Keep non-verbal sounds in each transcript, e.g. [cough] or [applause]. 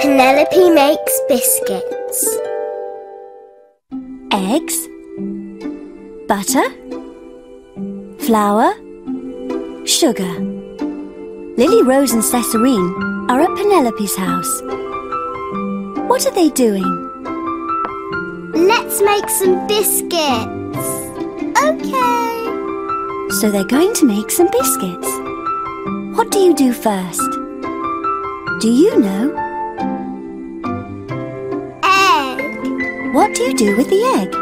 Penelope makes biscuits. eggs, butter, flour, sugar. Lily Rose and Cesarine are at Penelope's house. What are they doing? Let's make some biscuits. Okay. So they're going to make some biscuits. What do you do first? Do you know? Egg. What do you do with the egg?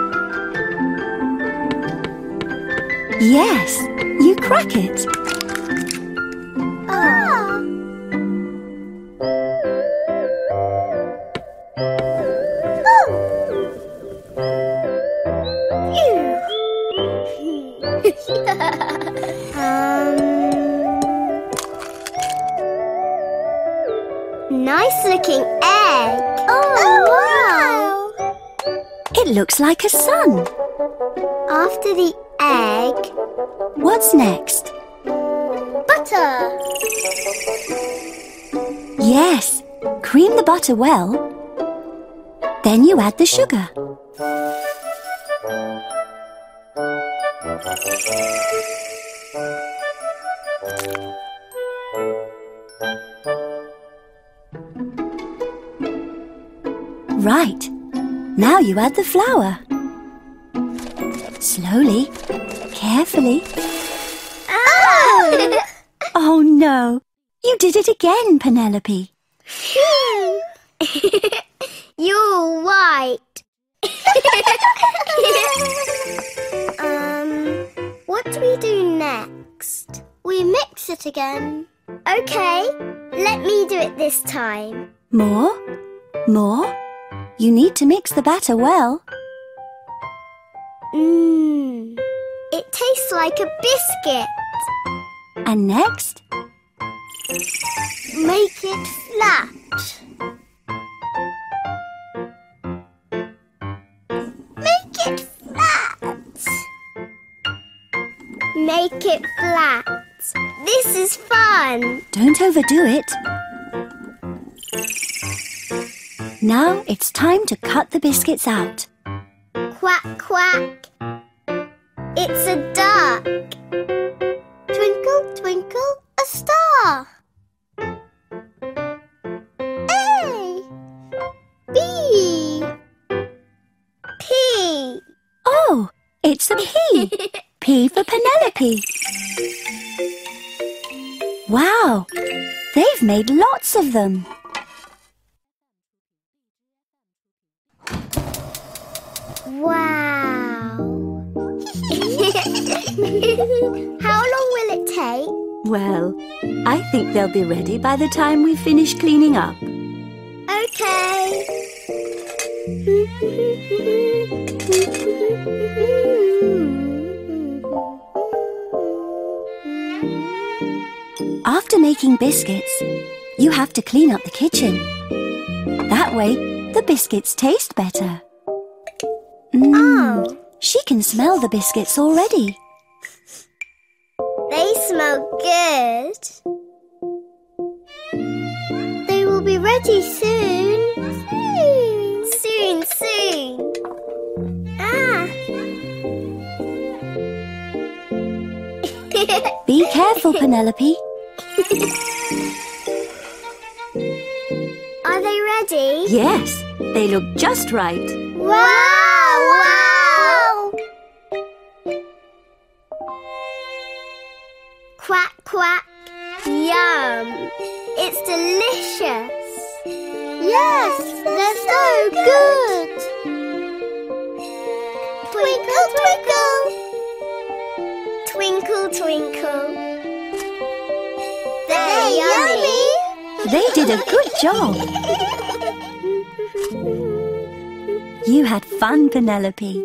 Yes, you crack it. Um, nice looking egg. Oh, wow. It looks like a sun. After the egg, What's next? butter. Yes, cream the butter well. Then you add the sugar. Right. Now you add the flour. Slowly, carefully. Oh! Oh no! You did it again, Penelope. [laughs] You're white. [laughs] what do we do next? We mix it again. Okay, let me do it this time. More? More? You need to mix the batter well. Mmm, it tastes like a biscuit. And next? Make it flat. Make it Make it flat. This is fun. Don't overdo it. Now it's time to cut the biscuits out. Quack, quack. It's a duck. Twinkle, twinkle, a star. A. B. P. Oh, it's a P. [laughs] P for Penelope. Wow, they've made lots of them. Wow. [laughs] How long will it take? Well, I think they'll be ready by the time we finish cleaning up. Okay. [laughs] making biscuits, you have to clean up the kitchen. That way, the biscuits taste better. Mm, Oh, She can smell the biscuits already. they smell good. They will be ready soon. Soon, soon, soon. Ah. Be careful, [laughs] Penelope. Are they ready? Yes, they look just right. Wow! Wow! Quack, quack. Yum. It's delicious. Yes, they're so good. Twinkle, twinkle. Twinkle, twinkle. They did a good job. You had fun, Penelope.